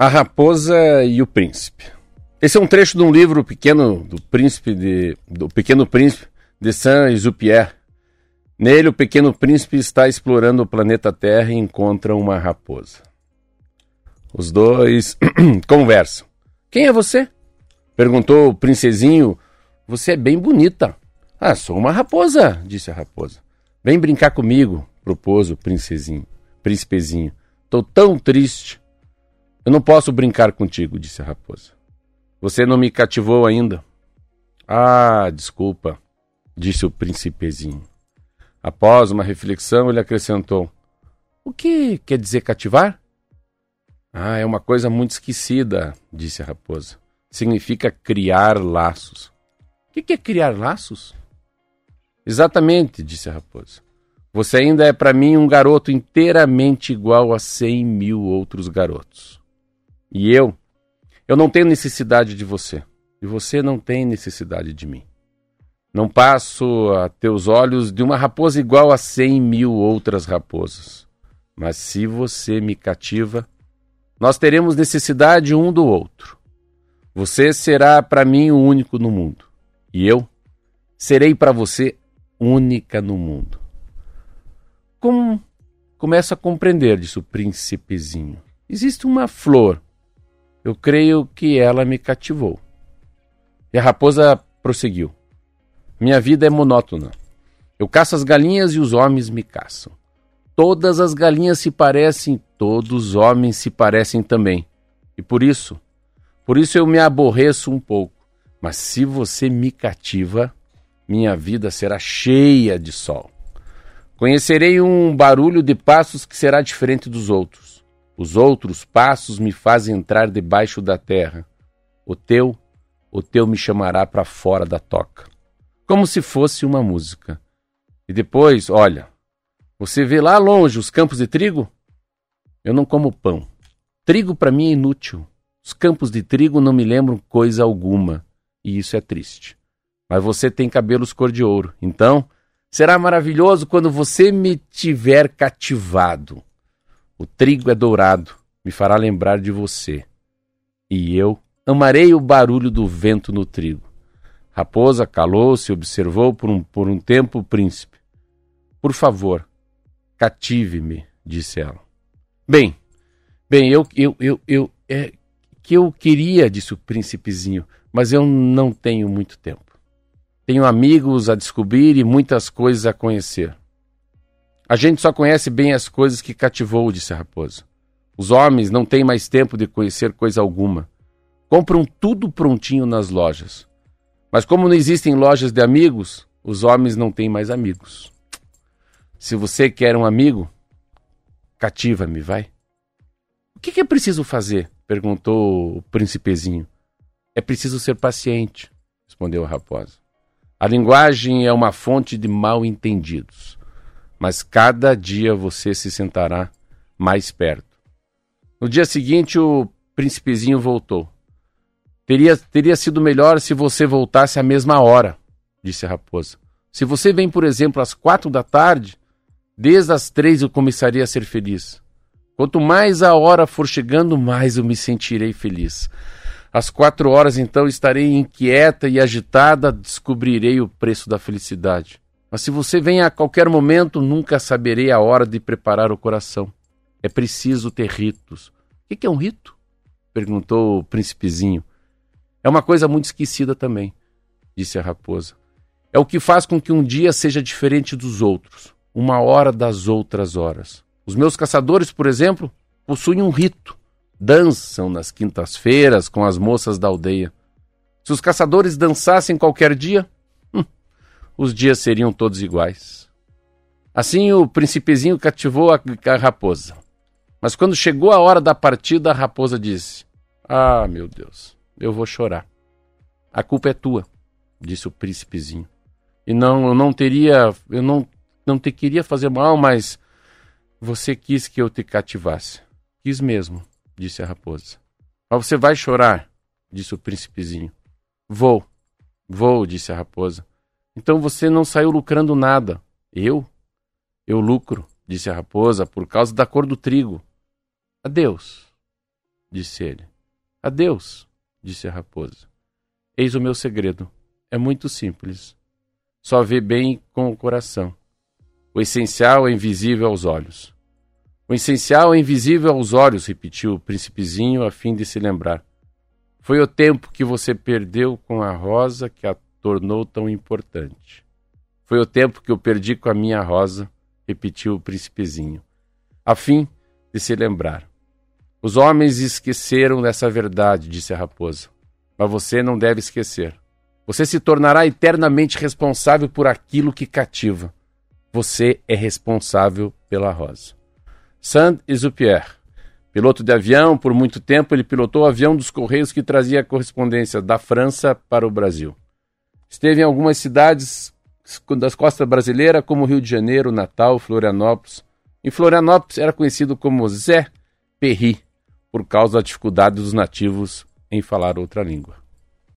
A Raposa e o Príncipe. Esse é um trecho de um livro pequeno do príncipe de, do Pequeno Príncipe de Saint-Exupéry. Nele, o Pequeno Príncipe está explorando o planeta Terra e encontra uma raposa. Os dois conversam. Quem é você? Perguntou o princesinho. Você é bem bonita. Ah, sou uma raposa, disse a raposa. Vem brincar comigo, propôs o princesinho, príncipezinho. Tô tão triste. Eu não posso brincar contigo, disse a raposa. Você não me cativou ainda. Ah, desculpa, disse o príncipezinho. Após uma reflexão, ele acrescentou: O que quer dizer cativar? Ah, é uma coisa muito esquecida, disse a raposa. Significa criar laços. O que é criar laços? Exatamente, disse a raposa. Você ainda é para mim um garoto inteiramente igual a cem mil outros garotos. E eu, eu não tenho necessidade de você. E você não tem necessidade de mim. Não passo a teus olhos de uma raposa igual a cem mil outras raposas. Mas se você me cativa, nós teremos necessidade um do outro. Você será para mim o único no mundo. E eu serei para você única no mundo. Como começo a compreender, disse o príncipezinho. Existe uma flor. Eu creio que ela me cativou. E a raposa prosseguiu. Minha vida é monótona. Eu caço as galinhas e os homens me caçam. Todas as galinhas se parecem, todos os homens se parecem também. E por isso, por isso eu me aborreço um pouco. Mas se você me cativa, minha vida será cheia de sol. Conhecerei um barulho de passos que será diferente dos outros. Os outros passos me fazem entrar debaixo da terra. O teu, o teu me chamará para fora da toca. Como se fosse uma música. E depois, olha, você vê lá longe os campos de trigo? Eu não como pão. Trigo para mim é inútil. Os campos de trigo não me lembram coisa alguma e isso é triste. Mas você tem cabelos cor de ouro, então será maravilhoso quando você me tiver cativado. O trigo é dourado, me fará lembrar de você. E eu amarei o barulho do vento no trigo. Raposa calou-se e observou por um, por um tempo o príncipe. Por favor, cative-me, disse ela. Bem, bem, eu, eu, eu, eu, é que eu queria, disse o príncipezinho, mas eu não tenho muito tempo. Tenho amigos a descobrir e muitas coisas a conhecer. A gente só conhece bem as coisas que cativou, disse a raposa. Os homens não têm mais tempo de conhecer coisa alguma. Compram tudo prontinho nas lojas. Mas como não existem lojas de amigos, os homens não têm mais amigos. Se você quer um amigo, cativa-me, vai. O que, é preciso fazer? perguntou o príncipezinho. É preciso ser paciente, respondeu a raposa. A linguagem é uma fonte de mal entendidos, mas cada dia você se sentará mais perto. No dia seguinte, o príncipezinho voltou. Teria, teria sido melhor se você voltasse à mesma hora, disse a raposa. Se você vem, por exemplo, às quatro da tarde, desde as três eu começaria a ser feliz. Quanto mais a hora for chegando, mais eu me sentirei feliz. Às quatro horas, então, estarei inquieta e agitada, descobrirei o preço da felicidade. Mas se você vem a qualquer momento, nunca saberei a hora de preparar o coração. É preciso ter ritos. O que é um rito? perguntou o príncipezinho. É uma coisa muito esquecida também, disse a raposa. É o que faz com que um dia seja diferente dos outros, uma hora das outras horas. Os meus caçadores, por exemplo, possuem um rito dançam nas quintas-feiras com as moças da aldeia. Se os caçadores dançassem qualquer dia, os dias seriam todos iguais. Assim o príncipezinho cativou a, a raposa. Mas quando chegou a hora da partida, a raposa disse: Ah, meu Deus, eu vou chorar. A culpa é tua, disse o príncipezinho. E não, eu não teria, eu não, não te queria fazer mal, mas você quis que eu te cativasse. Quis mesmo disse a raposa. Mas você vai chorar, disse o príncipezinho. Vou, vou, disse a raposa. Então você não saiu lucrando nada. Eu? Eu lucro, disse a raposa, por causa da cor do trigo. Adeus. disse ele. Adeus, disse a raposa. Eis o meu segredo. É muito simples. Só vê bem com o coração. O essencial é invisível aos olhos. O essencial é invisível aos olhos, repetiu o príncipezinho a fim de se lembrar. Foi o tempo que você perdeu com a rosa que a tornou tão importante. Foi o tempo que eu perdi com a minha rosa, repetiu o príncipezinho, a fim de se lembrar. Os homens esqueceram dessa verdade, disse a raposa, mas você não deve esquecer. Você se tornará eternamente responsável por aquilo que cativa. Você é responsável pela rosa. Saint-Exupéry. Piloto de avião, por muito tempo ele pilotou o avião dos Correios que trazia correspondência da França para o Brasil. Esteve em algumas cidades das costas brasileiras, como Rio de Janeiro, Natal, Florianópolis. Em Florianópolis era conhecido como Zé Perri, por causa da dificuldade dos nativos em falar outra língua.